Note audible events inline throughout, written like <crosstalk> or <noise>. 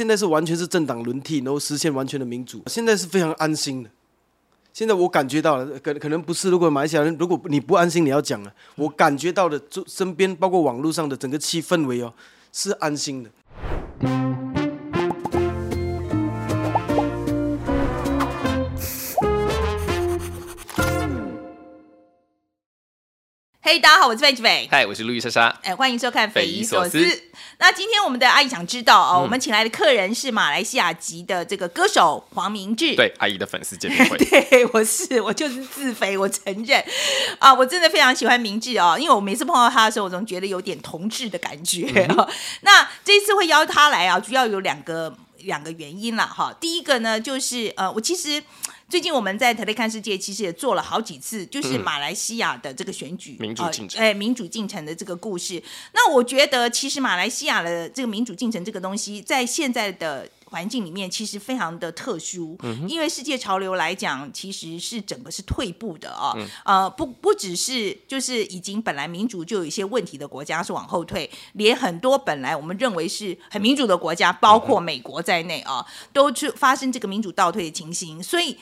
现在是完全是政党轮替，然后实现完全的民主，现在是非常安心的。现在我感觉到了，可可能不是，如果马来西亚人如果你不安心，你要讲了，我感觉到的，就身边包括网络上的整个气氛围哦，是安心的。嘿大家好，我是范吉伟。嗨，我是路易莎莎。哎，欢迎收看《匪夷所思。那今天我们的阿姨想知道哦，我们请来的客人是马来西亚籍的这个歌手黄明志。对，阿姨的粉丝见面会。<laughs> 对，我是我就是自肥，我承认啊，我真的非常喜欢明志哦，因为我每次碰到他的时候，我总觉得有点同志的感觉。哦那这一次会邀他来啊，主要有两个两个原因啦哈。第一个呢，就是呃，我其实。最近我们在台北看世界，其实也做了好几次，就是马来西亚的这个选举、民主进程呃，哎，民主进程的这个故事。那我觉得，其实马来西亚的这个民主进程这个东西，在现在的环境里面，其实非常的特殊，因为世界潮流来讲，其实是整个是退步的啊、呃，不不只是就是已经本来民主就有一些问题的国家是往后退，连很多本来我们认为是很民主的国家，包括美国在内啊，都去发生这个民主倒退的情形，所以。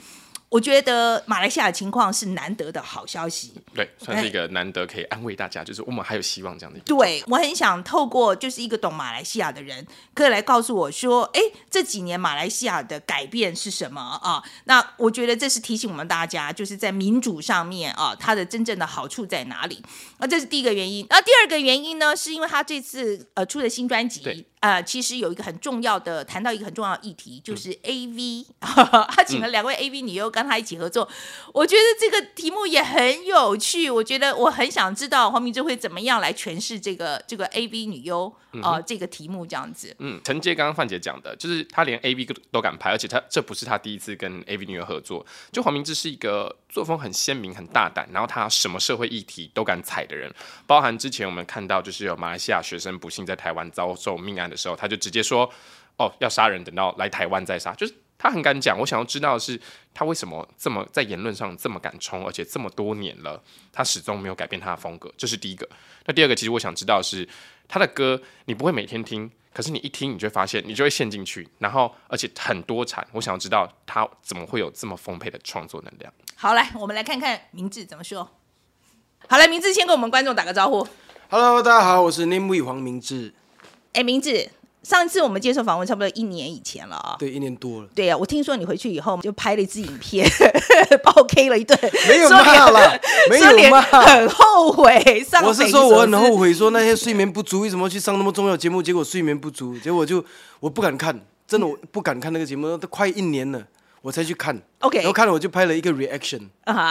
我觉得马来西亚的情况是难得的好消息，对，算是一个难得可以安慰大家，就是我们还有希望这样的。对，我很想透过就是一个懂马来西亚的人，可以来告诉我说，哎，这几年马来西亚的改变是什么啊？那我觉得这是提醒我们大家，就是在民主上面啊，它的真正的好处在哪里？那这是第一个原因。那第二个原因呢，是因为他这次呃出的新专辑对。呃，其实有一个很重要的，谈到一个很重要的议题，就是 A V，、<laughs> 他请了两位 A V 女优跟他一起合作，我觉得这个题目也很有趣。我觉得我很想知道黄明志会怎么样来诠释这个这个 A V 女优呃这个题目这样子。嗯，承接刚刚范姐讲的，就是他连 A V 都都敢拍，而且他这不是他第一次跟 A V 女优合作。就黄明志是一个作风很鲜明、很大胆，然后他什么社会议题都敢踩的人，包含之前我们看到就是有马来西亚学生不幸在台湾遭受命案的时候，他就直接说：“哦，要杀人，等到来台湾再杀。”就是他很敢讲。我想要知道的是，他为什么这么在言论上这么敢冲，而且这么多年了，他始终没有改变他的风格。这是第一个。那第二个，其实我想知道的是他的歌，你不会每天听，可是你一听，你就会发现，你就会陷进去，然后而且很多产。我想要知道他怎么会有这么丰沛的创作能量。好，来我们来看看明志怎么说。好来，明志先跟我们观众打个招呼。Hello，大家好，我是 Name We 黄明志。哎，明志，上一次我们接受访问差不多一年以前了啊。对，一年多了，对呀、啊，我听说你回去以后就拍了一支影片，<laughs> 把我 K 了一顿，没有说脸骂啦，没有骂。很后悔上。我是说我很后。悔，说那些睡眠不足，为什么去上那么重要节目？结果睡眠不足，结果就我不敢看，真的我不敢看那个节目，都快一年了，我才去看。OK 然后看了我就拍了一个 reaction，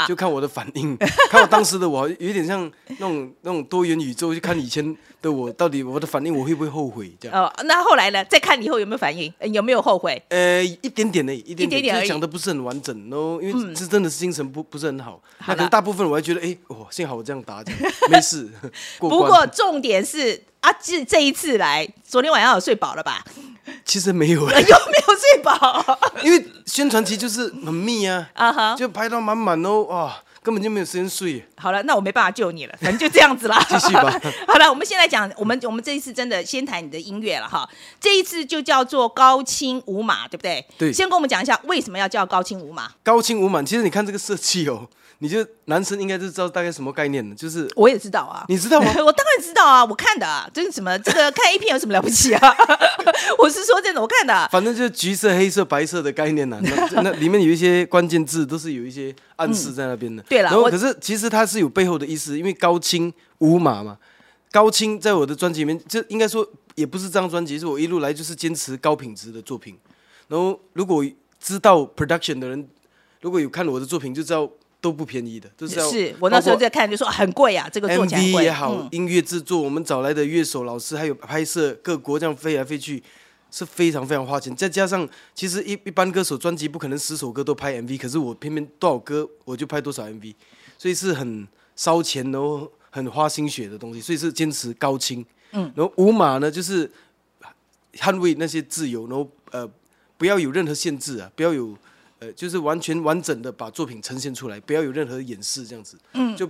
就看我的反应，<laughs> 看我当时的我有点像那种那种多元宇宙，就看以前的我到底我的反应我会不会后悔这样。哦，那后来呢？再看以后有没有反应？呃有没有后悔？呃，一点点的，一点一点点而已嗯就讲的不是很完整，然后因为这真的是精神不不是很好，那可能大部分我还觉得，哎，哦，幸好我这样答，这样没事，<laughs> 过不。过重点是啊，这这一次来，昨天晚上有睡饱了吧？其实没有，<laughs> 有没有睡饱？<laughs> 因为宣传期就是很密啊，啊哈，就拍到满满哦，哇，根本就没有时间睡。好了，那我没办法救你了，反正就这样子啦。<laughs> 继续吧。好了，我们先来讲，我们我们这一次真的先谈你的音乐了哈。这一次就叫做高清无码，对不对？对先跟我们讲一下为什么要叫高清无码。高清无码，其实你看这个设计哦，你就男生应该就知道大概什么概念了，就是我也知道啊，你知道吗 <laughs> 我当然知道啊，我看的啊，这是什么？<laughs> 这个看 A 片有什么了不起啊？<laughs> 我是说真的，我看的啊。反正就是橘色、黑色、白色的概念呐、那那里面有一些关键字都是有一些暗示在那边的。对了然后可是其实它是有背后的意思，因为高清无码嘛。高清在我的专辑里面，这应该说也不是这张专辑，是我一路来就是坚持高品质的作品。然后如果知道 production 的人，如果有看我的作品，就知道都不便宜的，都是要是我那时候在看，就说很贵啊，这个做起来也好，嗯音乐制作，我们找来的乐手、老师，还有拍摄各国这样飞来飞去，是非常非常花钱。再加上，其实一一般歌手专辑不可能十首歌都拍 MV，可是我偏偏多少歌我就拍多少 MV，所以是很烧钱，然后很花心血的东西，所以是坚持高清。嗯，然后五码呢，就是捍卫那些自由，然后呃不要有任何限制啊，不要有呃就是完全完整的把作品呈现出来，不要有任何掩饰这样子。嗯，就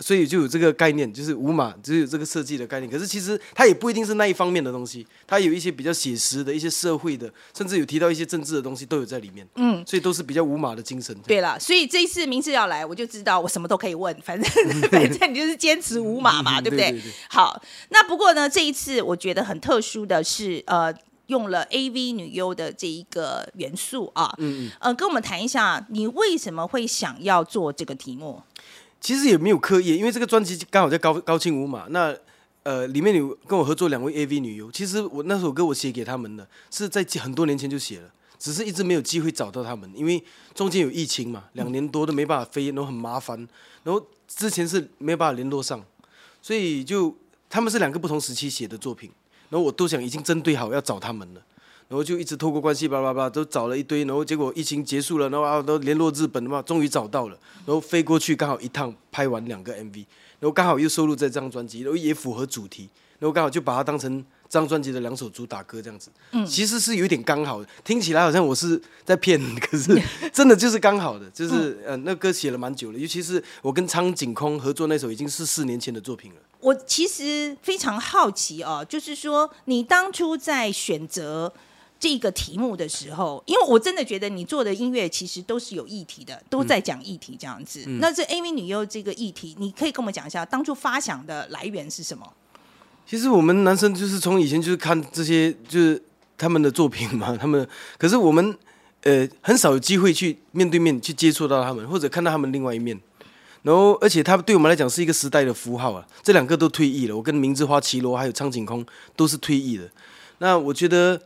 所以就有这个概念，就是无码，只有这个设计的概念。可是其实它也不一定是那一方面的东西，它有一些比较写实的一些社会的，甚至有提到一些政治的东西都有在里面。嗯，所以都是比较无码的精神。对了，所以这一次明志要来，我就知道我什么都可以问，反正 <laughs> 反正你就是坚持无码嘛，<laughs> 对不对好，那不过呢，这一次我觉得很特殊的是，呃。用了 A V 女优的这一个元素啊，嗯嗯，呃，跟我们谈一下，你为什么会想要做这个题目？其实也没有刻意，因为这个专辑刚好在高高清无码，那呃里面有跟我合作两位 A V 女优，其实我那首歌我写给他们的，是在很多年前就写了，只是一直没有机会找到他们，因为中间有疫情嘛，两年多都没办法飞，然后很麻烦，然后之前是没办法联络上，所以就他们是两个不同时期写的作品，然后我都想已经针对好要找他们了。然后就一直透过关系，叭叭叭，都找了一堆，然后结果疫情结束了，然后啊都联络日本的嘛，终于找到了，然后飞过去刚好一趟拍完两个 MV，然后刚好又收录在这张专辑，然后也符合主题，然后刚好就把它当成这张专辑的两首主打歌这样子。嗯，其实是有一点刚好的，听起来好像我是在骗你，可是 <laughs> 真的就是刚好的，就是呃那歌写了蛮久了，尤其是我跟苍井空合作那首已经是四年前的作品了。我其实非常好奇哦，就是说你当初在选择。这个题目的时候，因为我真的觉得你做的音乐其实都是有议题的，都在讲议题这样子。那这 AV 女优这个议题，你可以跟我们讲一下，当初发想的来源是什么？其实我们男生就是从以前就是看这些，就是他们的作品嘛，<laughs> 他们可是我们呃很少有机会去面对面去接触到他们，或者看到他们另外一面。然后，而且他对我们来讲是一个时代的符号啊。这两个都退役了，我跟明之花、绮罗还有苍井空都是退役的。那我觉得。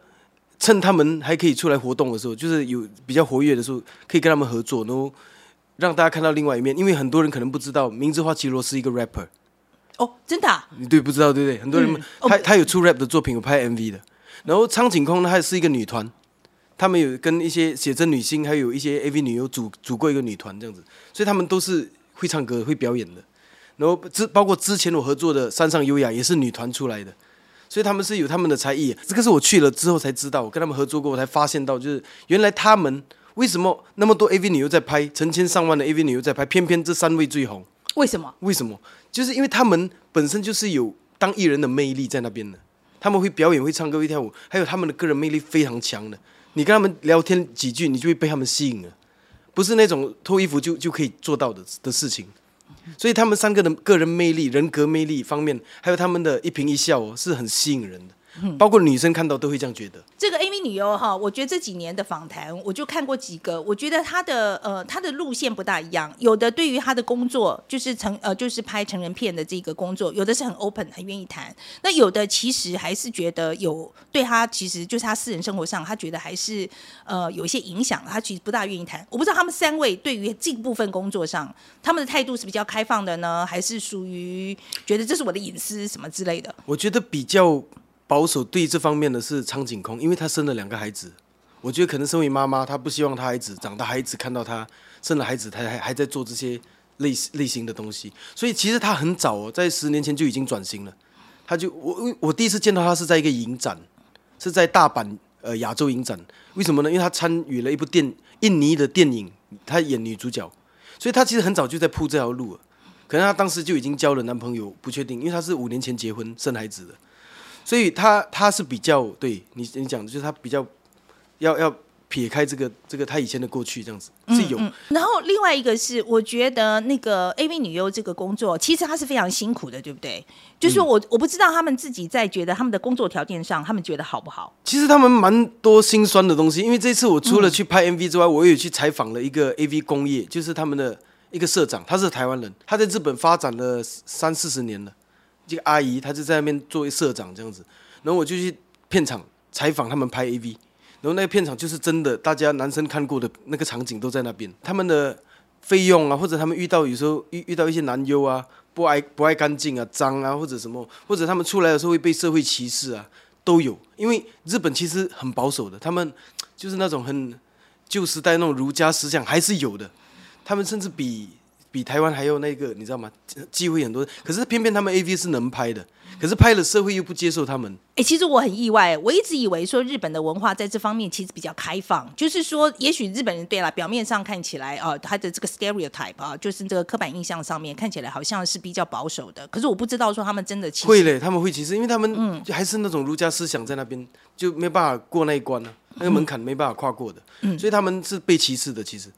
趁他们还可以出来活动的时候，就是有比较活跃的时候，可以跟他们合作，然后让大家看到另外一面。因为很多人可能不知道，明之花绮罗是一个 rapper。哦，真的？你对不知道对不对？很多人他他有出 rap 的作品，有拍 MV 的。然后苍井空呢，还是一个女团，他们有跟一些写真女星，还有一些 AV 女优组组过一个女团这样子，所以他们都是会唱歌、会表演的。然后之包括之前我合作的山上优雅，也是女团出来的。所以他们是有他们的才艺，这个是我去了之后才知道。我跟他们合作过，我才发现到，就是原来他们为什么那么多 AV 女优在拍，成千上万的 AV 女优在拍，偏偏这三位最红。为什么？为什么？就是因为他们本身就是有当艺人的魅力在那边的，他们会表演、会唱歌、会跳舞，还有他们的个人魅力非常强的。你跟他们聊天几句，你就会被他们吸引了，不是那种脱衣服就就可以做到的的事情。所以他们三个的个人魅力、人格魅力方面，还有他们的一颦一笑哦，是很吸引人的。包括女生看到都会这样觉得。这个 AV 女优哈，我觉得这几年的访谈，我就看过几个，我觉得她的呃她的路线不大一样。有的对于她的工作，就是成呃就是拍成人片的这个工作，有的是很 open，很愿意谈。那有的其实还是觉得有对她其实就是她私人生活上，她觉得还是呃有一些影响，她其实不大愿意谈。我不知道他们三位对于这部分工作上，他们的态度是比较开放的呢，还是属于觉得这是我的隐私什么之类的？我觉得比较。保守对这方面的是苍井空，因为他生了两个孩子，我觉得可能身为妈妈，她不希望她孩子长大，孩子看到她生了孩子，她还还在做这些类类型的东西，所以其实她很早哦，在十年前就已经转型了。她就我我第一次见到她是在一个影展，是在大阪呃亚洲影展，为什么呢？因为她参与了一部电印尼的电影，她演女主角，所以她其实很早就在铺这条路了。可能她当时就已经交了男朋友，不确定，因为她是五年前结婚生孩子的。所以他他是比较对你你讲的，就是他比较要要撇开这个这个他以前的过去这样子是有。然后另外一个是，我觉得那个 AV 女优这个工作，其实她是非常辛苦的，对不对？就是我我不知道他们自己在觉得他们的工作条件上，他们觉得好不好？其实他们蛮多心酸的东西，因为这次我除了去拍 MV 之外，我也去采访了一个 AV 工业，就是他们的一个社长，他是台湾人，他在日本发展了三四十年了。这个阿姨，她就在那边作为社长这样子，然后我就去片场采访他们拍 AV，然后那个片场就是真的，大家男生看过的那个场景都在那边。他们的费用啊，或者他们遇到有时候遇遇到一些男优啊，不爱不爱干净啊，脏啊，或者什么，或者他们出来的时候会被社会歧视啊，都有。因为日本其实很保守的，他们就是那种很旧时代那种儒家思想还是有的，他们甚至比比台湾还要那个，你知道吗？机会很多，可是偏偏他们 A V 是能拍的，可是拍了社会又不接受他们。哎、其实我很意外，我一直以为说日本的文化在这方面其实比较开放，就是说，也许日本人对啦，表面上看起来啊、他的这个 stereotype 啊，就是这个刻板印象上面看起来好像是比较保守的，可是我不知道说他们真的其实会嘞，他们会歧视，因为他们嗯还是那种儒家思想在那边，就没办法过那一关呢、那个门槛没办法跨过的，所以他们是被歧视的。其实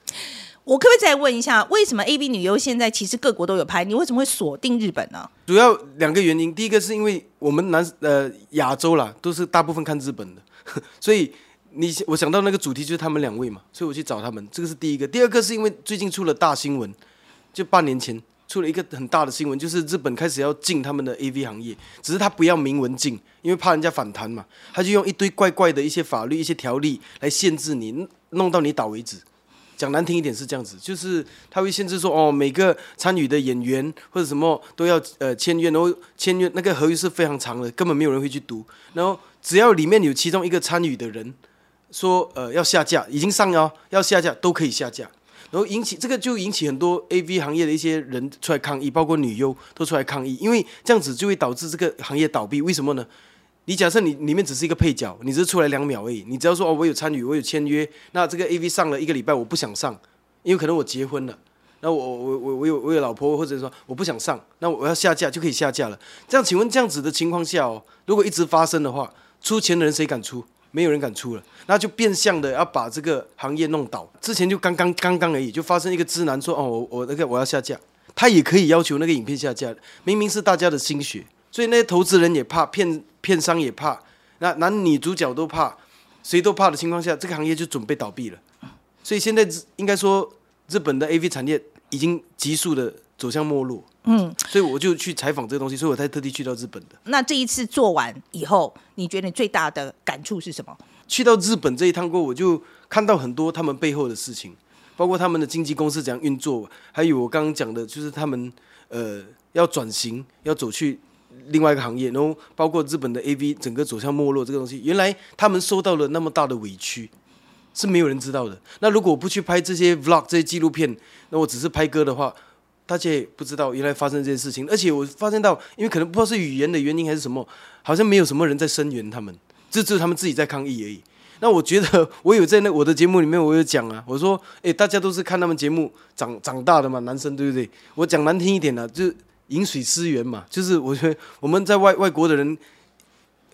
我可不可以再问一下，为什么 A V 女优现在其实各国都有拍，你为什么会锁定日本呢？主要两个原因，第一个是因为我们南呃亚洲啦，都是大部分看日本的，<laughs> 所以你我想到那个主题就是他们两位嘛，所以我去找他们，这个是第一个。第二个是因为最近出了大新闻，就半年前出了一个很大的新闻，就是日本开始要禁他们的 AV 行业，只是他不要明文禁，因为怕人家反弹嘛，他就用一堆怪怪的一些法律、一些条例来限制你，弄到你倒为止。讲难听一点是这样子，就是他会限制说，哦，每个参与的演员或者什么都要呃签约，然后签约那个合约是非常长的，根本没有人会去读。然后只要里面有其中一个参与的人说呃要下架，已经上了要下架都可以下架，然后引起这个就引起很多 A V 行业的一些人出来抗议，包括女优都出来抗议，因为这样子就会导致这个行业倒闭。为什么呢？你假设你里面只是一个配角，你只是出来两秒而已，你只要说哦我有参与，我有签约，那这个 A V 上了一个礼拜我不想上，因为可能我结婚了，那我我我我有我有老婆，或者说我不想上，那我要下架就可以下架了。这样，请问这样子的情况下哦，如果一直发生的话，出钱的人谁敢出？没有人敢出了，那就变相的要把这个行业弄倒。之前就刚刚刚刚而已，就发生一个知男说哦我我那个我要下架，他也可以要求那个影片下架，明明是大家的心血。所以那些投资人也怕，骗骗商也怕，那男女主角都怕，谁都怕的情况下，这个行业就准备倒闭了。所以现在应该说，日本的 AV 产业已经急速的走向没落。嗯，所以我就去采访这个东西，所以我才特地去到日本的。那这一次做完以后，你觉得你最大的感触是什么？去到日本这一趟过，我就看到很多他们背后的事情，包括他们的经纪公司怎样运作，还有我刚刚讲的，就是他们呃要转型，要走去另外一个行业，然后包括日本的 AV 整个走向没落这个东西，原来他们受到了那么大的委屈，是没有人知道的。那如果我不去拍这些 vlog 这些纪录片，那我只是拍歌的话，大家也不知道原来发生这些事情。而且我发现到，因为可能不知道是语言的原因还是什么，好像没有什么人在声援他们，这只有他们自己在抗议而已。那我觉得我有在那我的节目里面我有讲啊，我说，诶，大家都是看他们节目长长大的嘛，男生对不对？我讲难听一点呢、就饮水思源嘛，就是我觉得我们在外外国的人。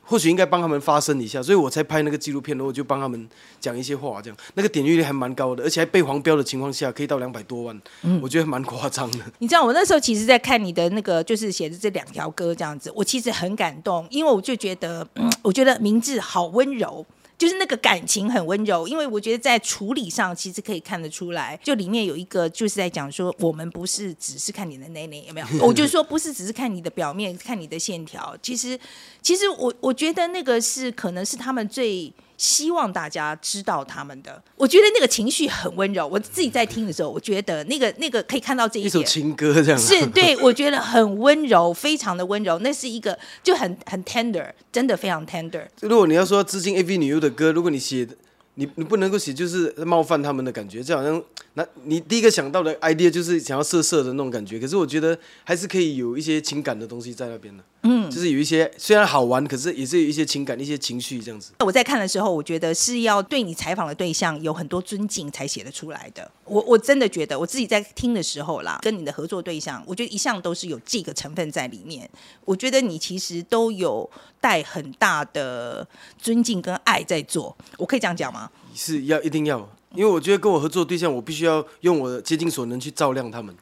或许应该帮他们发声一下，所以我才拍那个纪录片，然后我就帮他们讲一些话，这样那个点阅率还蛮高的，而且还被黄标的情况下，可以到两百多万，我觉得蛮夸张的。你知道我那时候其实，在看你的那个，就是写的这两条歌这样子，我其实很感动，因为我就觉得，嗯，我觉得明智好温柔。就是那个感情很温柔，因为我觉得在处理上其实可以看得出来，就里面有一个就是在讲说，我们不是只是看你的内内有没有？<laughs> 我就说不是只是看你的表面，看你的线条。其实，其实我我觉得那个是可能是他们最希望大家知道他们的。我觉得那个情绪很温柔，我自己在听的时候，我觉得那个那个可以看到这一首。情歌这样，是对，我觉得很温柔，非常的温柔。那是一个就很很 tender，真的非常 tender。如果你要说致敬 AV 女优的歌，如果你写的，你你不能够写就是冒犯他们的感觉，这好像那你第一个想到的 idea 就是想要色色的那种感觉。可是我觉得还是可以有一些情感的东西在那边的，嗯，就是有一些虽然好玩，可是也是有一些情感、一些情绪这样子。我在看的时候，我觉得是要对你采访的对象有很多尊敬才写得出来的。我我真的觉得，我自己在听的时候啦，跟你的合作对象，我觉得一向都是有这个成分在里面。我觉得你其实都有带很大的尊敬跟爱在做，我可以这样讲吗？是要一定要，因为我觉得跟我合作的对象，我必须要用我的竭尽所能去照亮他们，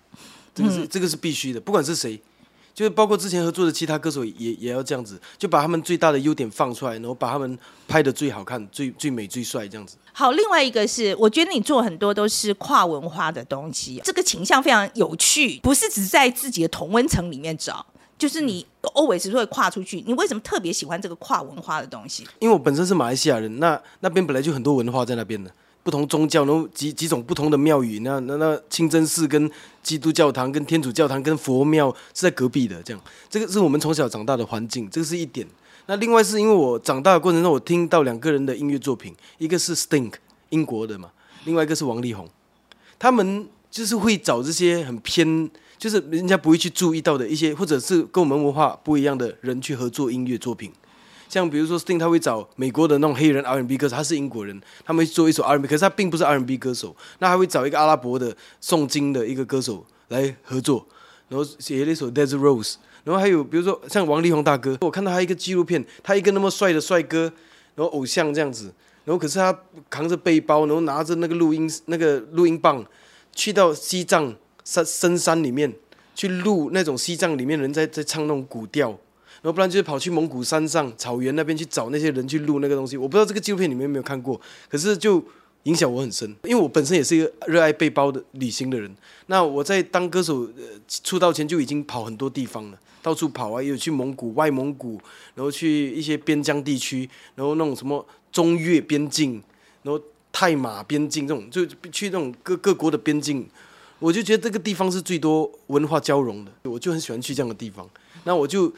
这个是、这个是必须的，不管是谁，就是包括之前合作的其他歌手也也要这样子，就把他们最大的优点放出来，然后把他们拍的最好看、最最美、最帅这样子。好，另外一个是，我觉得你做很多都是跨文化的东西，这个倾向非常有趣，不是只在自己的同温层里面找，就是你 always 会跨出去。你为什么特别喜欢这个跨文化的东西？因为我本身是马来西亚人，那那边本来就很多文化在那边的，不同宗教，然后几几种不同的庙宇，那那那清真寺跟基督教堂、跟天主教堂、跟佛庙是在隔壁的，这样，这个是我们从小长大的环境，这个是一点。那另外是因为我长大的过程中，我听到两个人的音乐作品，一个是 Stink 英国的嘛，另外一个是王力宏，他们就是会找这些很偏，就是人家不会去注意到的一些，或者是跟我们文化不一样的人去合作音乐作品。像比如说 Sting，他会找美国的那种黑人 R&B 歌手，他是英国人，他们做一首 R&B，可是他并不是 R&B 歌手，那还会找一个阿拉伯的诵经的一个歌手来合作，然后写了一首 Desert Rose，然后还有比如说像王力宏大哥，我看到他一个纪录片，他一个那么帅的帅哥，然后偶像这样子，然后可是他扛着背包，然后拿着那个录音那个录音棒，去到西藏山深山里面去录那种西藏里面人在在唱那种古调。然后不然就是跑去蒙古山上草原那边去找那些人去录那个东西。我不知道这个纪录片你们有没有看过，可是就影响我很深，因为我本身也是一个热爱背包的旅行的人。那我在当歌手呃出道前就已经跑很多地方了，到处跑啊，也有去蒙古、外蒙古，然后去一些边疆地区，然后那种什么中越边境，然后泰马边境这种，就去那种各各国的边境。我就觉得这个地方是最多文化交融的，我就很喜欢去这样的地方。那我就。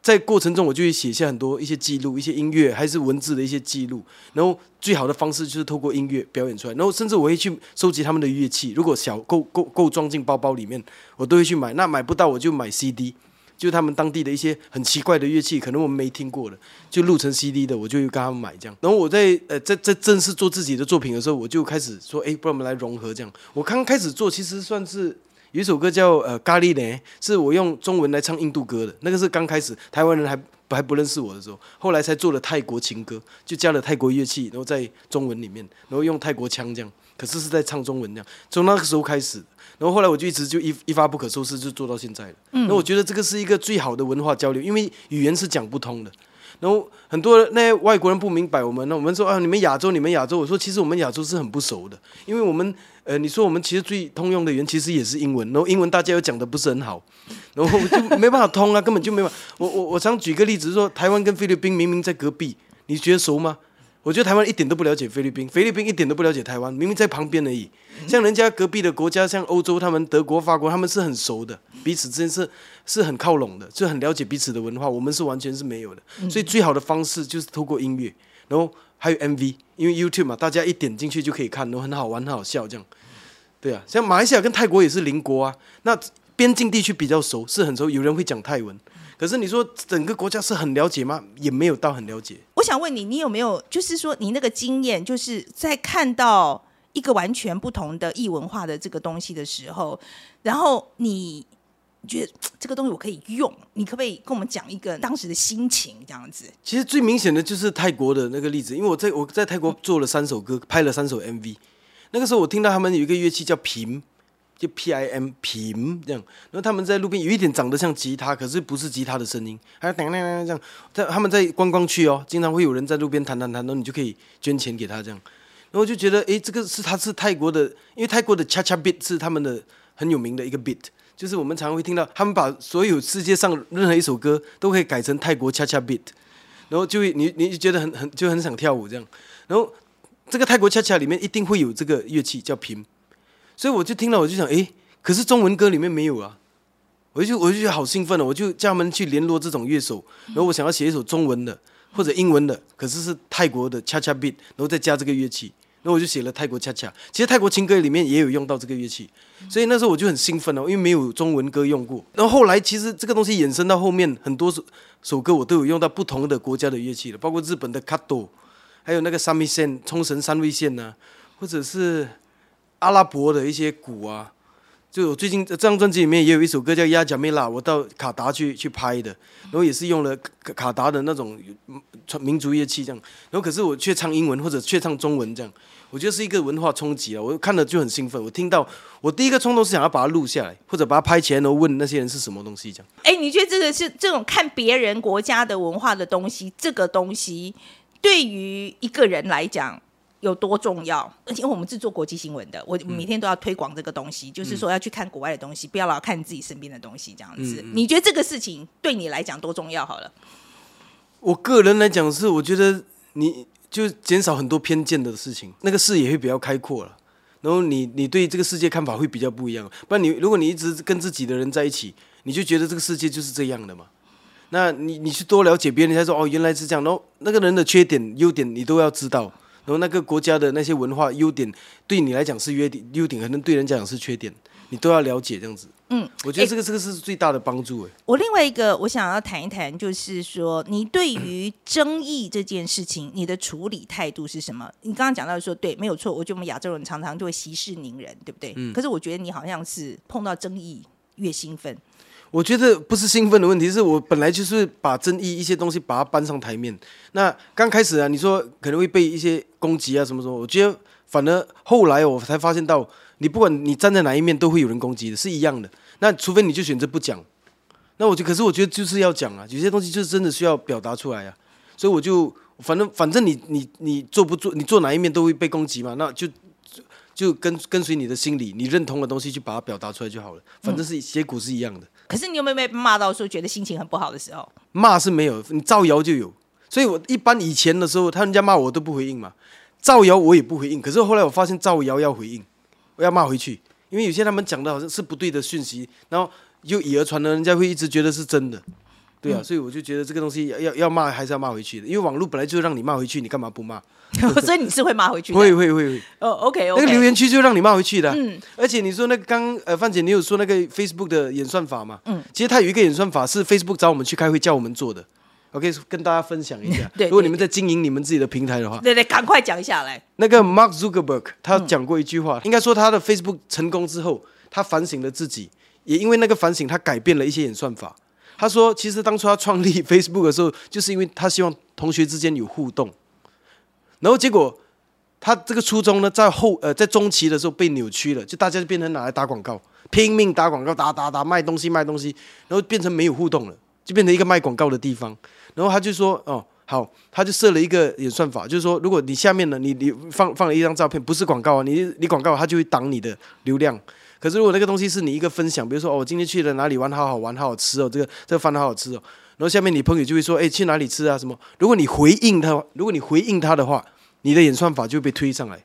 在过程中，我就会写下很多一些记录，一些音乐还是文字的一些记录。然后最好的方式就是透过音乐表演出来。然后甚至我会去收集他们的乐器，如果小够够够装进包包里面，我都会去买。那买不到我就买 CD，就他们当地的一些很奇怪的乐器，可能我们没听过的，就录成 CD 的，我就跟他们买这样。然后我在呃在在正式做自己的作品的时候，我就开始说，哎，不然我们来融合这样。我刚开始做，其实算是。有一首歌叫呃咖喱呢，是我用中文来唱印度歌的，那个是刚开始台湾人还还不认识我的时候，后来才做了泰国情歌，就加了泰国乐器，然后在中文里面，然后用泰国腔这样，可是是在唱中文这样，从那个时候开始，然后后来我就一直就一一发不可收拾，就做到现在了。那我觉得这个是一个最好的文化交流，因为语言是讲不通的。然后很多那些外国人不明白我们，那我们说啊，你们亚洲，你们亚洲，我说其实我们亚洲是很不熟的，因为我们呃，你说我们其实最通用的语言其实也是英文，然后英文大家又讲的不是很好，<laughs> 然后就没办法通啊，根本就没办法。我我我常举个例子，说台湾跟菲律宾明明在隔壁，你觉得熟吗？我觉得台湾一点都不了解菲律宾，菲律宾一点都不了解台湾，明明在旁边而已。像人家隔壁的国家，像欧洲，他们德国、法国，他们是很熟的，彼此之间是是很靠拢的，就很了解彼此的文化。我们是完全是没有的，所以最好的方式就是透过音乐，然后还有 MV，因为 YouTube 嘛，大家一点进去就可以看，都很好玩、很好笑这样。对啊，像马来西亚跟泰国也是邻国啊，那边境地区比较熟，是很熟，有人会讲泰文。可是你说整个国家是很了解吗？也没有到很了解。我想问你，你有没有就是说你那个经验，就是在看到一个完全不同的异文化的这个东西的时候，然后你觉得这个东西我可以用，你可不可以跟我们讲一个当时的心情这样子？其实最明显的就是泰国的那个例子，因为我在我在泰国做了三首歌，拍了三首 MV，那个时候我听到他们有一个乐器叫平。就 P I M 平这样，然后他们在路边有一点长得像吉他，可是不是吉他的声音，还有噔噔噔这样。在他们在观光区哦，经常会有人在路边弹弹弹，然后你就可以捐钱给他这样。然后就觉得，诶，这个是他是泰国的，因为泰国的恰恰 beat 是他们的很有名的一个 beat，就是我们常会听到他们把所有世界上任何一首歌都可以改成泰国恰恰 beat，然后就会你你就觉得很很就很想跳舞这样。然后这个泰国恰恰里面一定会有这个乐器叫平。所以我就听了，我就想，哎，可是中文歌里面没有啊，我就我就觉得好兴奋了，我就叫他们去联络这种乐手，然后我想要写一首中文的或者英文的，可是是泰国的恰恰 beat，然后再加这个乐器，然后我就写了泰国恰恰。其实泰国情歌里面也有用到这个乐器，所以那时候我就很兴奋了，因为没有中文歌用过。然后后来其实这个东西衍生到后面，很多首首歌我都有用到不同的国家的乐器了，包括日本的卡朵还有那个三味线冲绳三味线呐，或者是。阿拉伯的一些鼓啊，就我最近这张专辑里面也有一首歌叫《亚贾梅拉》，我到卡达去去拍的，然后也是用了卡达的那种民族乐器这样，然后可是我却唱英文或者却唱中文这样，我觉得是一个文化冲击啊！我看了就很兴奋，我听到我第一个冲动是想要把它录下来，或者把它拍起来，然后问那些人是什么东西这样。哎，你觉得这个是这种看别人国家的文化的东西，这个东西对于一个人来讲？有多重要？而且我们是做国际新闻的，我每天都要推广这个东西，就是说要去看国外的东西，不要老看自己身边的东西，这样子。你觉得这个事情对你来讲多重要？好了，我个人来讲是，我觉得你就减少很多偏见的事情，那个视野会比较开阔了。然后你你对这个世界看法会比较不一样。不然你如果你一直跟自己的人在一起，你就觉得这个世界就是这样的嘛。那你你去多了解别人，才说哦原来是这样。然后那个人的缺点优点你都要知道。然后那个国家的那些文化优点，对你来讲是优点，优点可能对人家讲是缺点，你都要了解这样子。嗯，我觉得这个这个是最大的帮助哎。我另外一个我想要谈一谈，就是说你对于争议这件事情，你的处理态度是什么？你刚刚讲到说，对，没有错，我觉得我们亚洲人常常就会息事宁人，对不对？嗯可是我觉得你好像是碰到争议越兴奋。我觉得不是兴奋的问题，是我本来就是把争议一些东西把它搬上台面。那刚开始啊，你说可能会被一些攻击啊什么什么，我觉得反而后来我才发现到，你不管你站在哪一面，都会有人攻击的，是一样的。那除非你就选择不讲，那我就可是我觉得就是要讲啊，有些东西就是真的需要表达出来啊。所以我就反正反正你你你做不做，你做哪一面都会被攻击嘛，那就就跟跟随你的心理，你认同的东西去把它表达出来就好了。反正是结果是一样的。可是你有没有被骂到说觉得心情很不好的时候？骂是没有，你造谣就有。所以我一般以前的时候，他人家骂我都不回应嘛，造谣我也不回应。可是后来我发现造谣要回应，我要骂回去，因为有些他们讲的好像是不对的讯息，然后又以讹传讹，人家会一直觉得是真的。对啊，所以我就觉得这个东西要要要骂还是要骂回去的，因为网络本来就让你骂回去，你干嘛不骂？<laughs> 所以你是会骂回去的。会会会会，哦，OK 那。个留言区就让你骂回去的啊、而且你说那个刚呃范姐，你有说那个 Facebook 的演算法嘛？嗯，其实它有一个演算法是 Facebook 找我们去开会叫我们做的。OK，跟大家分享一下。<laughs> 对如果你们在经营你们自己的平台的话，对对，赶快讲一下来。那个 Mark Zuckerberg 他讲过一句话，应该说他的 Facebook 成功之后，他反省了自己，也因为那个反省，他改变了一些演算法。他说，其实当初他创立 Facebook 的时候，就是因为他希望同学之间有互动，然后结果他这个初衷呢，在后呃在中期的时候被扭曲了，就大家就变成拿来打广告，拼命打广告，打打打卖东西卖东西，然后变成没有互动了，就变成一个卖广告的地方。然后他就说，哦，好，他就设了一个演算法，就是说，如果你下面呢，你你放放了一张照片，不是广告啊，你你广告，它就会挡你的流量。可是如果那个东西是你一个分享，比如说哦，我今天去了哪里玩，好好玩，好好吃哦，这个这个饭好好吃哦，然后下面你朋友就会说，哎，去哪里吃啊？什么？如果你回应他，如果你回应他的话，你的演算法就会被推上来。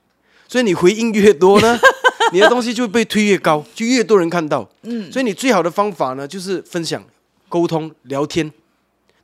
<laughs> 所以你回应越多呢，你的东西就会被推越高，就越多人看到。嗯，所以你最好的方法呢，就是分享、沟通、聊天，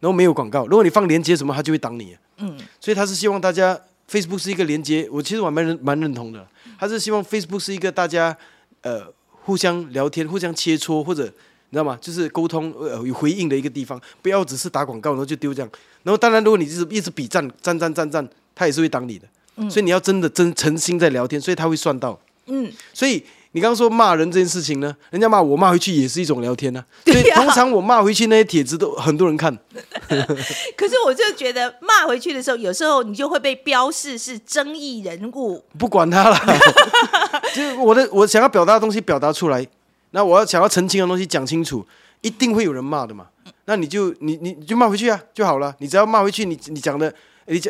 然后没有广告。如果你放链接什么，它就会挡你。嗯，所以他是希望大家 Facebook 是一个连接，我其实我还蛮认蛮认同的。他是希望 Facebook 是一个大家呃互相聊天、互相切磋或者你知道吗？就是沟通呃有回应的一个地方，不要只是打广告然后就丢这样。然后当然，如果你一直一直比赞赞赞赞赞，他也是会挡你的。所以你要真的真诚心在聊天，所以他会算到。嗯，所以你刚刚说骂人这件事情呢，人家骂我骂回去也是一种聊天呢、<laughs> 所以对呀通常我骂回去那些帖子都很多人看。<laughs> 可是我就觉得骂回去的时候，有时候你就会被标示是争议人物。不管他了，<laughs> 就是我的我想要表达的东西表达出来，那我要想要澄清的东西讲清楚，一定会有人骂的嘛。那你就你你你就骂回去啊就好了，你只要骂回去，你你讲的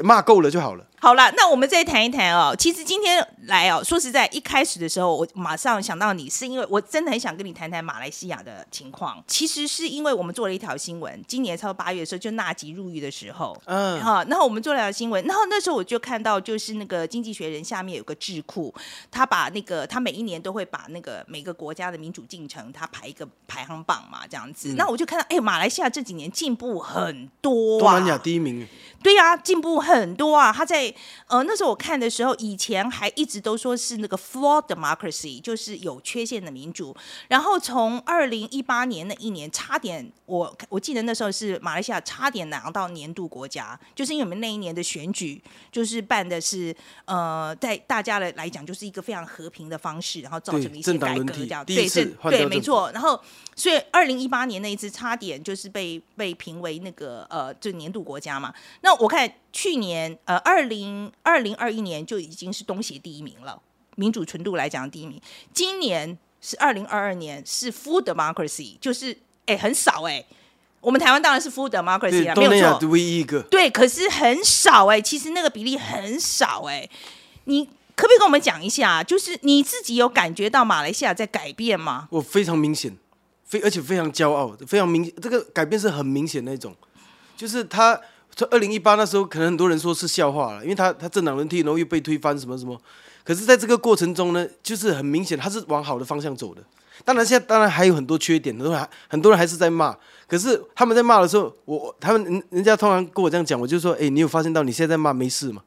骂够了就好了。好了，那我们再谈一谈哦。其实今天来哦，说实在，一开始的时候，我马上想到你，是因为我真的很想跟你谈谈马来西亚的情况。其实是因为我们做了一条新闻，今年差不多八月的时候，就纳吉入狱的时候，嗯，好，然后我们做了条新闻，然后那时候我就看到，就是那个《经济学人》下面有个智库，他把那个他每一年都会把那个每个国家的民主进程，他排一个排行榜嘛，这样子。那我就看到，哎，马来西亚这几年进步很多啊，东南亚第一名，对呀、进步很多啊！他在呃那时候我看的时候，以前还一直都说是那个 flawed democracy，就是有缺陷的民主。然后从二零一八年那一年，差点我我记得那时候是马来西亚差点拿到年度国家，就是因为我们那一年的选举就是办的是呃，在大家的来讲就是一个非常和平的方式，然后造成了一些改革这样。对是对，没错。然后所以二零一八年那一次差点就是被被评为那个呃，就年度国家嘛。那我看去年呃，二零二零二一年就已经是东协第一名了，民主纯度来讲第一名。今年是二零二二年是 full democracy，就是哎很少哎、我们台湾当然是 full democracy 对啊，没有错。唯一一个。对，可是很少哎、其实那个比例很少哎、你可不可以跟我们讲一下，就是你自己有感觉到马来西亚在改变吗？我非常明显，非而且非常骄傲，非常明，这个改变是很明显那种，就是他从二零一八那时候，可能很多人说是笑话了，因为他他政党轮替，然后又被推翻什么什么，可是在这个过程中呢，就是很明显他是往好的方向走的。当然，现在当然还有很多缺点，很多人还很多人还是在骂。可是他们在骂的时候，我他们人人家通常跟我这样讲，我就说，哎，你有发现到你现在在骂没事吗？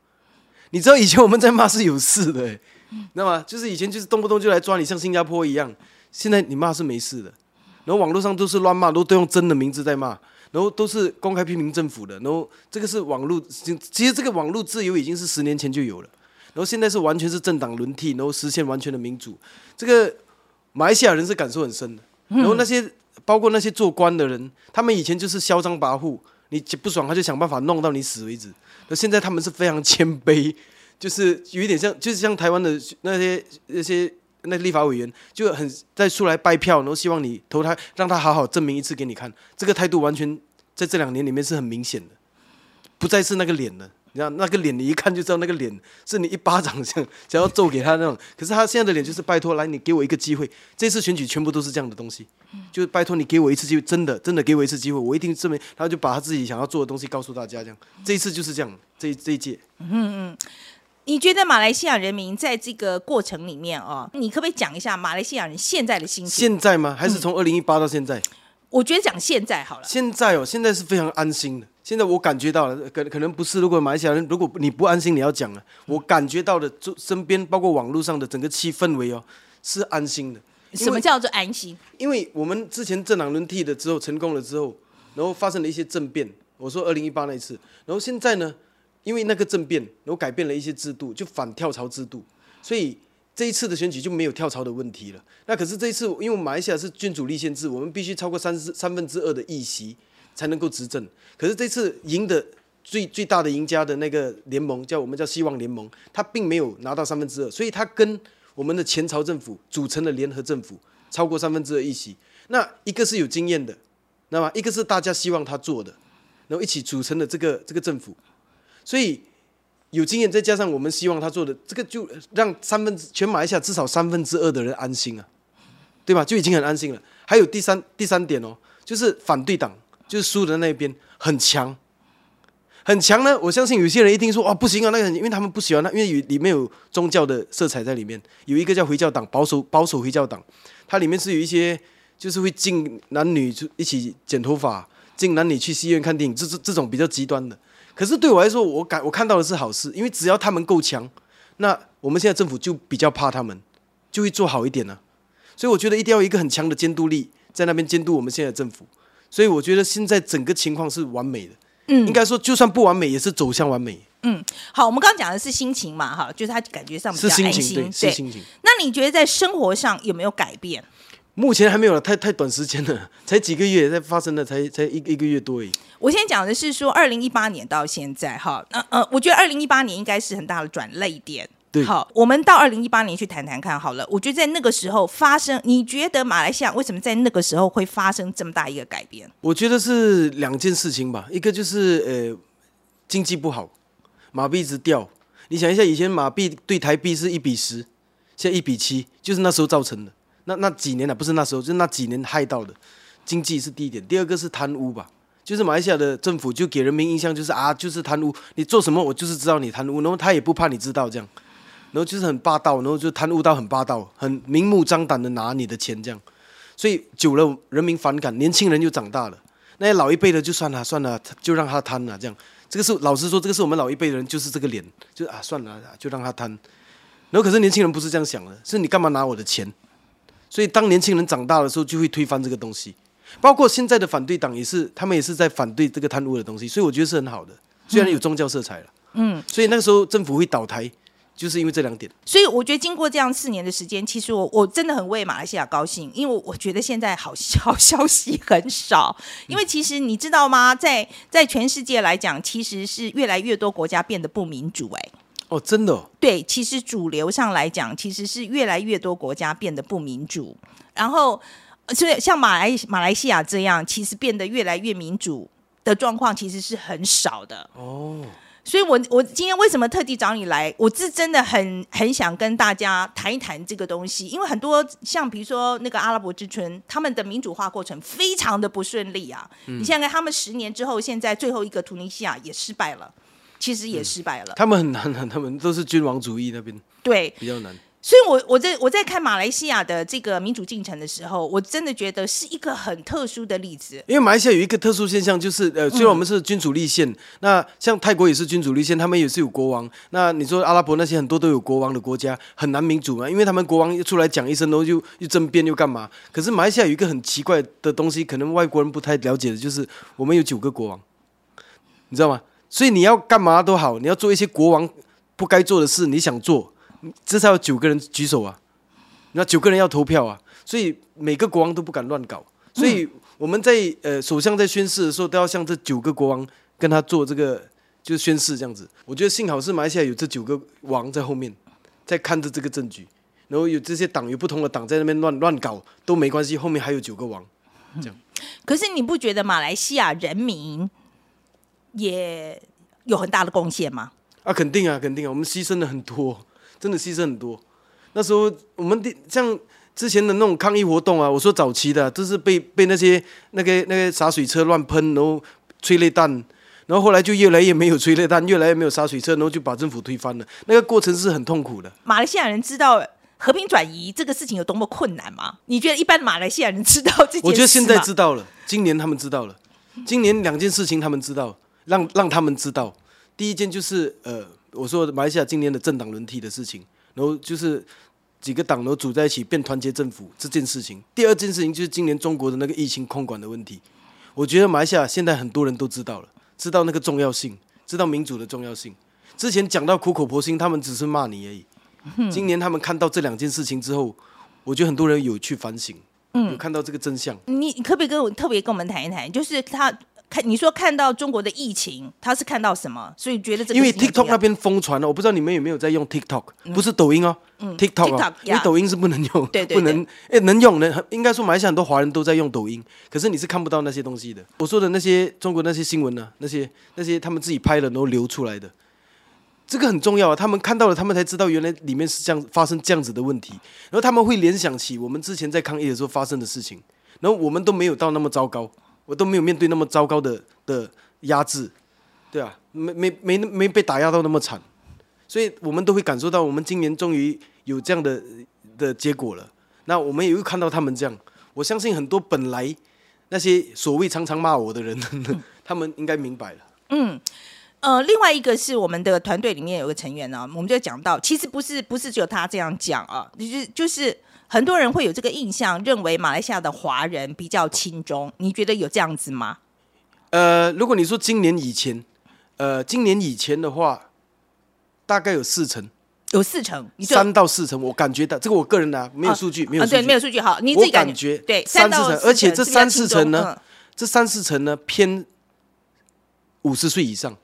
你知道以前我们在骂是有事的、欸，知道吗？就是以前就是动不动就来抓你，像新加坡一样。现在你骂是没事的，然后网络上都是乱骂，都都用真的名字在骂，然后都是公开批评政府的，然后这个是网络，其实这个网络自由已经是十年前就有了，然后现在是完全是政党轮替，然后实现完全的民主。这个马来西亚人是感受很深的，然后那些包括那些做官的人，他们以前就是嚣张跋扈，你不爽他就想办法弄到你死为止，那现在他们是非常谦卑。就是有一点像，就是像台湾的那些 <laughs> 那些那立法委员，就很在出来拜票，然后希望你投他，让他好好证明一次给你看。这个态度完全在这两年里面是很明显的，不再是那个脸了。你知道那个脸，你一看就知道那个脸是你一巴掌想想要揍给他那种。可是他现在的脸就是拜托，来你给我一个机会。这次选举全部都是这样的东西，就是拜托你给我一次机会，真的真的给我一次机会，我一定证明。他就把他自己想要做的东西告诉大家，这样。这一次就是这样，这这一届。嗯嗯。你觉得马来西亚人民在这个过程里面哦，你可不可以讲一下马来西亚人现在的心情？现在吗？还是从二零一八到现在？我觉得讲现在好了。现在哦，现在是非常安心的。现在我感觉到了，可可能不是。如果马来西亚人，如果你不安心，你要讲了。我感觉到的，就身边包括网络上的整个气氛围哦，是安心的。什么叫做安心？因为我们之前政党轮替的之后成功了之后，然后发生了一些政变。我说二零一八那一次，然后现在呢？因为那个政变，然后改变了一些制度，就反跳槽制度，所以这一次的选举就没有跳槽的问题了。那可是这一次，因为马来西亚是君主立宪制，我们必须超过三三分之二的议席才能够执政。可是这次赢的最最大的赢家的那个联盟，叫我们叫希望联盟，他并没有拿到三分之二，所以他跟我们的前朝政府组成了联合政府，超过三分之二议席。那一个是有经验的，那么一个是大家希望他做的，然后一起组成了这个这个政府。所以有经验，再加上我们希望他做的这个，就让三分之全马来西亚至少三分之二的人安心啊，对吧？就已经很安心了。还有第三第三点哦，就是反对党，就是输的那边很强，很强呢。我相信有些人一听说啊不行啊，那个很因为他们不喜欢那，因为有里面有宗教的色彩在里面。有一个叫回教党，保守保守回教党，它里面是有一些就是会进男女就一起剪头发，进男女去戏院看电影，这这这种比较极端的。可是对我来说，我感我看到的是好事，因为只要他们够强，那我们现在政府就比较怕他们，就会做好一点呢。所以我觉得一定要一个很强的监督力在那边监督我们现在政府。所以我觉得现在整个情况是完美的，嗯，应该说就算不完美，也是走向完美。嗯，好，我们刚刚讲的是心情嘛，哈，就是他感觉上比较安心，对，是心情。那你觉得在生活上有没有改变？目前还没有，太太短时间了，<laughs> 才几个月，才发生的，才才一一个月多而已。我先讲的是说，二零一八年到现在，哈，那呃，我觉得二零一八年应该是很大的转泪点。对，好，我们到二零一八年去谈谈看好了。我觉得在那个时候发生，你觉得马来西亚为什么在那个时候会发生这么大一个改变？我觉得是两件事情吧，一个就是呃经济不好，马币一直掉。你想一下，以前马币对台币是一比十，现在一比七，就是那时候造成的。那那几年了，不是那时候，就那几年害到的，经济是第一点，第二个是贪污吧，就是马来西亚的政府就给人民印象就是啊，就是贪污，你做什么我就是知道你贪污，然后他也不怕你知道这样，然后就是很霸道，然后就贪污到很霸道，很明目张胆的拿你的钱这样，所以久了人民反感，年轻人就长大了，那些老一辈的就算了算了，就让他贪了这样，这个是老实说，这个是我们老一辈的人就是这个脸，就啊算了就让他贪，然后可是年轻人不是这样想的，是你干嘛拿我的钱？所以，当年轻人长大的时候，就会推翻这个东西。包括现在的反对党也是，他们也是在反对这个贪污的东西。所以，我觉得是很好的，虽然有宗教色彩了。嗯。所以那个时候政府会倒台，就是因为这两点。所以，我觉得经过这样四年的时间，其实我我真的很为马来西亚高兴，因为我觉得现在好好消息很少。因为其实你知道吗？在在全世界来讲，其实是越来越多国家变得不民主。哎。哦，真的。对，其实主流上来讲，其实是越来越多国家变得不民主，然后，所以像马来马来西亚这样，其实变得越来越民主的状况，其实是很少的。哦，所以我我今天为什么特地找你来？我是真的很很想跟大家谈一谈这个东西，因为很多像比如说那个阿拉伯之春，他们的民主化过程非常的不顺利啊。你现在看他们十年之后，现在最后一个突尼西亚也失败了。其实也失败了。他们很难啊，他们都是君王主义那边，对，比较难。所以我我在我在看马来西亚的这个民主进程的时候，我真的觉得是一个很特殊的例子。因为马来西亚有一个特殊现象，就是呃，虽然我们是君主立宪，那像泰国也是君主立宪，他们也是有国王。那你说阿拉伯那些很多都有国王的国家，很难民主嘛？因为他们国王一出来讲一声，然后又又争辩又干嘛？可是马来西亚有一个很奇怪的东西，可能外国人不太了解的，就是我们有九个国王，你知道吗？所以你要干嘛都好，你要做一些国王不该做的事，你想做。至少有九个人举手啊，那九个人要投票啊，所以每个国王都不敢乱搞，所以我们在呃首相在宣誓的时候都要向这九个国王跟他做这个就是宣誓这样子。我觉得幸好是马来西亚有这九个王在后面在看着这个证据，然后有这些党有不同的党在那边乱乱搞都没关系，后面还有九个王这样。可是你不觉得马来西亚人民也有很大的贡献吗？啊，肯定啊，肯定啊，我们牺牲了很多。<laughs> 真的牺牲很多。那时候我们的像之前的那种抗议活动啊，我说早期的，都是被被那些那个那个洒水车乱喷，然后催泪弹，然后后来就越来越没有催泪弹，越来越没有洒水车，然后就把政府推翻了。那个过程是很痛苦的。马来西亚人知道和平转移这个事情有多么困难吗？你觉得一般马来西亚人知道这件事我觉得现在知道了，今年他们知道了。今年两件事情他们知道，让让他们知道。第一件就是呃。我说马来西亚今年的政党轮替的事情，然后就是几个党都组在一起变团结政府这件事情。第二件事情就是今年中国的那个疫情控管的问题。我觉得马来西亚现在很多人都知道了，知道那个重要性，知道民主的重要性。之前讲到苦口婆心，他们只是骂你而已。今年他们看到这两件事情之后，我觉得很多人有去反省，有看到这个真相。你可不可以跟我特别跟我们谈一谈？就是他。看你说看到中国的疫情，他是看到什么？所以觉得这个因为 TikTok 那边疯传了，我不知道你们有没有在用 TikTok，不是抖音哦嗯，TikTok，因为抖音是不能用，不能哎能用能应该说马来西亚很多华人都在用抖音，可是你是看不到那些东西的。我说的那些中国那些新闻呢，那些那些他们自己拍的然后流出来的，这个很重要啊。他们看到了，他们才知道原来里面是这样发生这样子的问题，然后他们会联想起我们之前在抗议的时候发生的事情，然后我们都没有到那么糟糕。我都没有面对那么糟糕的的压制，对啊，没没没没被打压到那么惨，所以我们都会感受到，我们今年终于有这样的的结果了。那我们也会看到他们这样，我相信很多本来那些所谓常常骂我的人，<laughs> 他们应该明白了。嗯，呃，另外一个是我们的团队里面有个成员呢，我们就讲到，其实不是不是只有他这样讲啊，就是就是。很多人会有这个印象，认为马来西亚的华人比较亲中。你觉得有这样子吗？呃，如果你说今年以前，呃，今年以前的话，大概有四成，有四成，三到四成，我感觉到这个我个人的没有数据，没有对，没有数据。好，你自己感觉对三四成，而且这三四成呢，这三四成呢偏五十岁以上，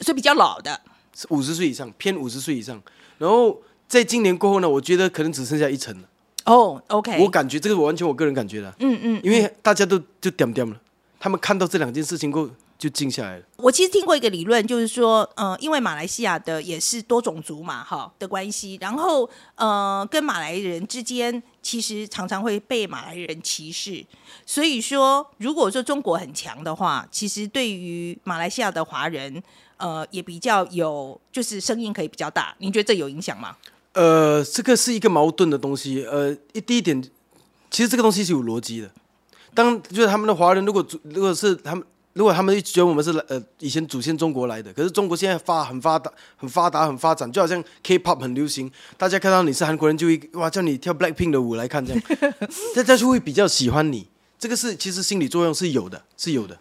所以比较老的，五十岁以上偏五十岁以上。然后在今年过后呢，我觉得可能只剩下一成了。哦，OK，我感觉这个完全我个人感觉的，嗯嗯，因为大家都就点点了，他们看到这两件事情后就静下来了。我其实听过一个理论，就是说，呃，因为马来西亚的也是多种族嘛，哈的关系，然后呃，跟马来人之间其实常常会被马来人歧视，所以说，如果说中国很强的话，其实对于马来西亚的华人，呃，也比较有，就是声音可以比较大。您觉得这有影响吗？呃，这个是一个矛盾的东西。呃，一第一点，其实这个东西是有逻辑的。当就是他们的华人，如果如果是他们，如果他们一直觉得我们是呃以前祖先中国来的，可是中国现在发很发达、很发达、很发展，就好像 K-pop 很流行，大家看到你是韩国人，就会哇叫你跳 Blackpink 的舞来看，这样 <laughs> 大家就会比较喜欢你。这个是其实心理作用是有的，是有的。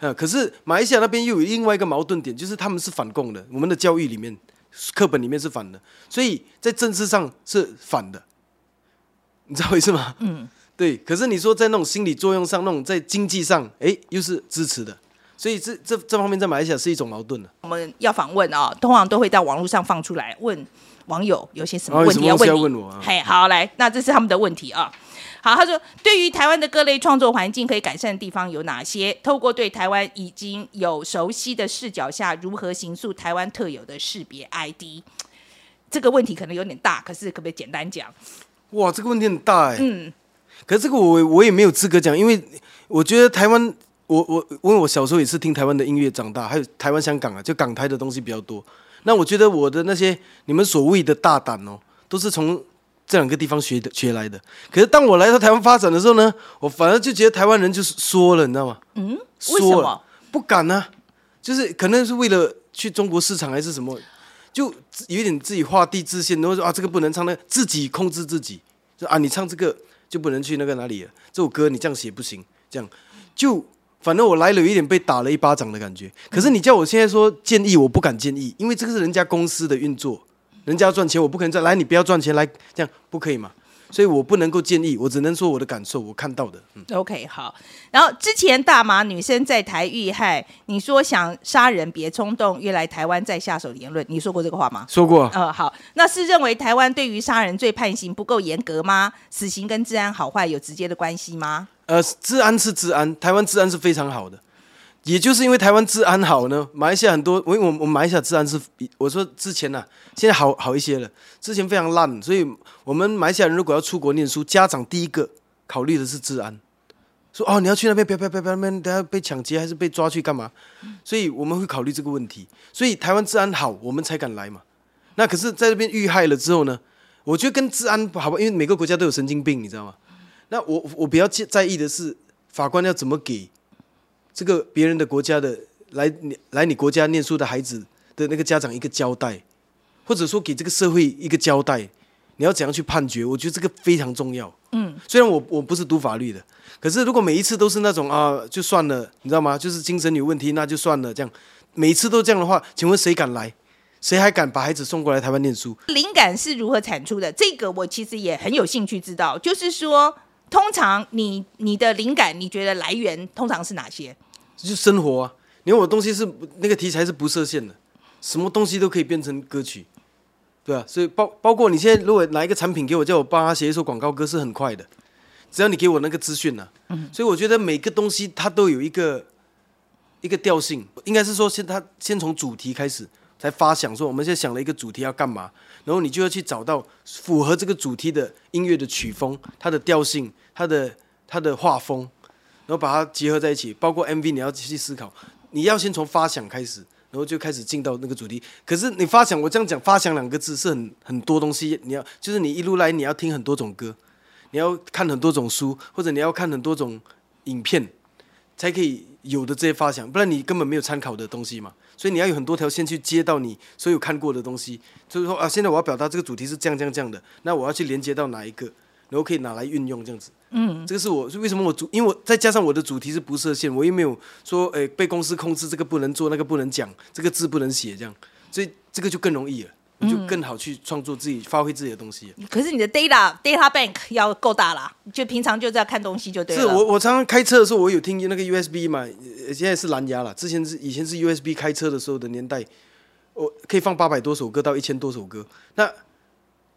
呃，可是马来西亚那边又有另外一个矛盾点，就是他们是反共的，我们的教育里面。课本里面是反的，所以在政治上是反的，你知道为什么？嗯，对。可是你说在那种心理作用上，那种在经济上，哎，又是支持的，所以这这这方面在马来西亚是一种矛盾的。我们要访问啊，通常都会在网络上放出来，问网友有些什么问题要问我。嘿，好，来，那这是他们的问题啊。好，他说，对于台湾的各类创作环境可以改善的地方有哪些？透过对台湾已经有熟悉的视角下，如何形塑台湾特有的识别 ID？这个问题可能有点大，可是可不可以简单讲？哇，这个问题很大哎。嗯，可是这个我我也没有资格讲，因为我觉得台湾，我我因为我小时候也是听台湾的音乐长大，还有台湾、香港啊，就港台的东西比较多。那我觉得我的那些你们所谓的大胆哦，都是从。这两个地方学的学来的。可是当我来到台湾发展的时候呢，我反而就觉得台湾人就是缩了，你知道吗？嗯，为缩了？不敢呢、就是可能是为了去中国市场还是什么，就有点自己画地自限，然后说啊这个不能唱，那个自己控制自己，就啊你唱这个就不能去那个哪里了，这首歌你这样写不行，这样就反正我来了有一点被打了一巴掌的感觉。可是你叫我现在说建议，我不敢建议，因为这个是人家公司的运作，人家要赚钱，我不可能再来你不要赚钱来这样不可以嘛，所以我不能够建议，我只能说我的感受，我看到的，嗯。OK，好。然后之前大马女生在台遇害，你说想杀人别冲动，约来台湾再下手的言论，你说过这个话吗？说过啊，呃，好，那是认为台湾对于杀人罪判刑不够严格吗？死刑跟治安好坏有直接的关系吗？呃，治安是治安，台湾治安是非常好的，也就是因为台湾治安好呢，马来西亚很多，我因为我我马来西亚治安是比我说之前呐、现在好好一些了，之前非常烂，所以我们马来西亚人如果要出国念书，家长第一个考虑的是治安，说哦你要去那边，不要不要不要不要那边，等下被抢劫还是被抓去干嘛？所以我们会考虑这个问题，所以台湾治安好，我们才敢来嘛。那可是在这边遇害了之后呢，我觉得跟治安好吧，因为每个国家都有神经病，你知道吗？那我我比较介在意的是法官要怎么给这个别人的国家的来你来你国家念书的孩子的那个家长一个交代，或者说给这个社会一个交代，你要怎样去判决？我觉得这个非常重要。嗯，虽然我我不是读法律的，可是如果每一次都是那种啊就算了，你知道吗？就是精神有问题那就算了，这样每一次都这样的话，请问谁敢来？谁还敢把孩子送过来台湾念书？灵感是如何产出的？这个我其实也很有兴趣知道。就是说，通常你你的灵感，你觉得来源通常是哪些？就是生活啊。你看我东西是那个题材是不设限的，什么东西都可以变成歌曲，对啊，所以包包括你现在如果拿一个产品给我，叫我帮他写一首广告歌是很快的，只要你给我那个资讯呢。所以我觉得每个东西它都有一个一个调性，应该是说先它先从主题开始才发想，说我们现在想了一个主题要干嘛，然后你就要去找到符合这个主题的音乐的曲风、它的调性、它的它的画风，然后把它结合在一起，包括 MV 你要去思考，你要先从发想开始，然后就开始进到那个主题。可是你发想，我这样讲，发想两个字是很很多东西，你要就是你一路来你要听很多种歌，你要看很多种书，或者你要看很多种影片，才可以有的这些发想，不然你根本没有参考的东西嘛。所以你要有很多条线去接到你所有看过的东西，就是说啊，现在我要表达这个主题是这样这样这样的，那我要去连接到哪一个，然后可以拿来运用这样子。嗯，这个是我为什么我主，因为我再加上我的主题是不设限，我又没有说诶、被公司控制，这个不能做，那个不能讲，这个字不能写，这样，所以这个就更容易了，我就更好去创作自己，发挥自己的东西。可是你的 data data bank 要够大啦，就平常就在看东西就对了。是我我常常开车的时候，我有听那个 USB 嘛，呃现在是蓝牙了。之前是以前是 USB 开车的时候的年代，我可以放八百多首歌到一千多首歌。那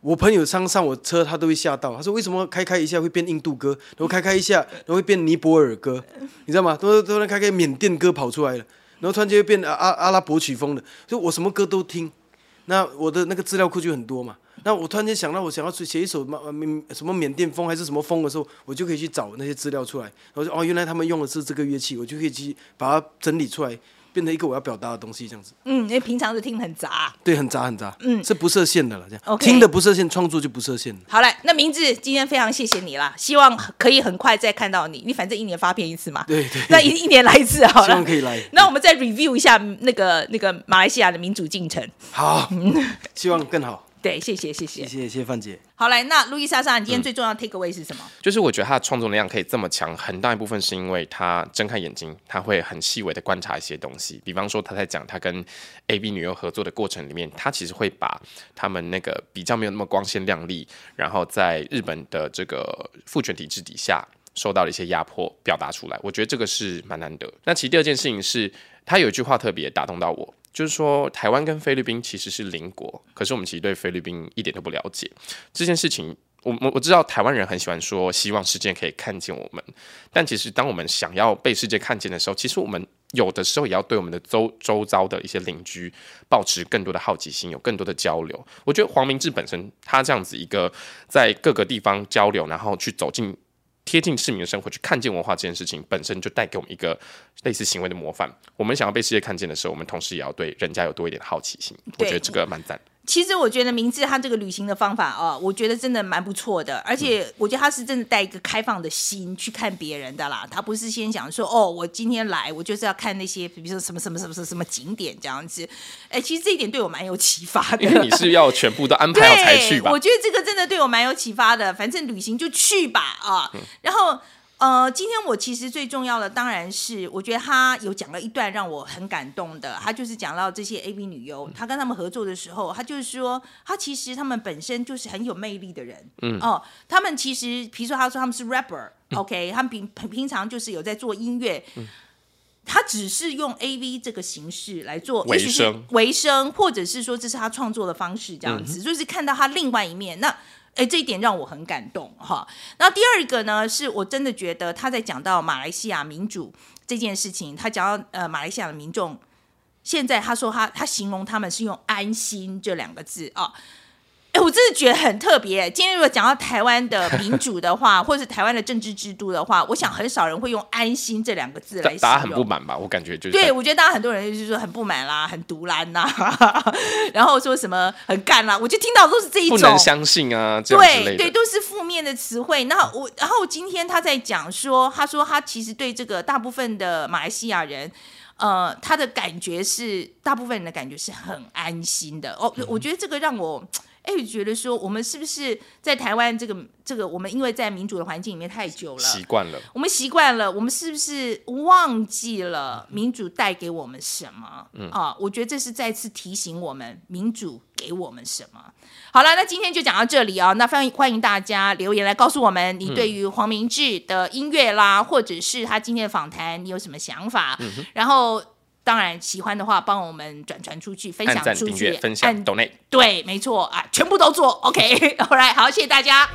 我朋友上上我车，他都会吓到，他说为什么开开一下会变印度歌，然后开开一下，然后会变尼泊尔歌，你知道吗？都都能开开缅甸歌跑出来了，然后突然间又变阿阿阿拉伯曲风的，就我什么歌都听。那我的那个资料库就很多嘛。那我突然间想到，我想要去写一首嘛缅什么缅甸风还是什么风的时候，我就可以去找那些资料出来，然后就哦，原来他们用的是这个乐器，我就可以去把它整理出来，变成一个我要表达的东西，这样子。嗯，因为平常是听很杂。对，很杂很杂，嗯，是不设限的了，这样 OK 听的不设限，创作就不设限了。好嘞，那明志今天非常谢谢你啦，希望可以很快再看到你。你反正一年发片一次嘛，对对那一一年来一次好了希望。可以来。那我们再 review 一下那个那个马来西亚的民主进程。好，希望更好。对，谢谢谢谢。谢谢谢谢范姐。好来，那路易莎莎，你今天最重要的 take away 是什么？就是我觉得她的创作能量可以这么强，很大一部分是因为她睁开眼睛，她会很细微的观察一些东西。比方说她在讲她跟 A B 女优合作的过程里面，她其实会把他们那个比较没有那么光鲜亮丽，然后在日本的这个父权体制底下受到了一些压迫表达出来。我觉得这个是蛮难得。那其实第二件事情是，她有一句话特别打动到我。就是说，台湾跟菲律宾其实是邻国，可是我们其实对菲律宾一点都不了解。这件事情，我我我知道台湾人很喜欢说，希望世界可以看见我们，但其实当我们想要被世界看见的时候，其实我们有的时候也要对我们的周周遭的一些邻居保持更多的好奇心，有更多的交流。我觉得黄明志本身他这样子一个在各个地方交流，然后去走进。贴近市民的生活，去看见文化这件事情本身就带给我们一个类似行为的模范。我们想要被世界看见的时候，我们同时也要对人家有多一点好奇心。我觉得这个蛮赞。其实我觉得明志他这个旅行的方法哦，我觉得真的蛮不错的，而且我觉得他是真的带一个开放的心去看别人的啦，他不是先想说哦，我今天来我就是要看那些比如说什么什么什么什么什么景点这样子，哎，其实这一点对我蛮有启发的，因为你是要全部都安排 <laughs> 好才去吧？我觉得这个真的对我蛮有启发的，反正旅行就去吧啊，然后。呃，今天我其实最重要的当然是，我觉得他有讲了一段让我很感动的，他就是讲到这些 A B 女优，他跟他们合作的时候，他就是说，他其实他们本身就是很有魅力的人，嗯哦，他们其实，比如说他说他们是 rapper，OK，<laughs> 他们平平常就是有在做音乐，他只是用 A V 这个形式来做维生，维生，或者是说这是他创作的方式，这样子，就是看到他另外一面那。哎，这一点让我很感动哈。那第二个呢，是我真的觉得他在讲到马来西亚民主这件事情，他讲到呃马来西亚的民众，现在他说他他形容他们是用安心这两个字啊。哎，我真的觉得很特别。今天如果讲到台湾的民 <laughs> 主的话，或者是台湾的政治制度的话，我想很少人会用“安心”这两个字来形容。大家很不满吧？我感觉就是。对，我觉得大家很多人就是说很不满啦，很独揽呐，<laughs> 然后说什么很干啦，我就听到都是这一种。不能相信啊！对对，都是负面的词汇。那我，然后今天他在讲说，他说他其实对这个大部分的马来西亚人，呃，他的感觉是大部分人的感觉是很安心的。哦，我觉得这个让我。哎，觉得说我们是不是在台湾这个这个，我们因为在民主的环境里面太久了，习惯了，我们习惯了，我们是不是忘记了民主带给我们什么？嗯啊，我觉得这是再次提醒我们民主给我们什么。好了，那今天就讲到这里啊，那欢迎欢迎大家留言来告诉我们你对于黄明志的音乐啦，或者是他今天的访谈，你有什么想法？然后。当然，喜欢的话帮我们转传出去，分享出去，分享，懂内对，没错啊，全部都做，OK，all right，，<laughs> 好，谢谢大家。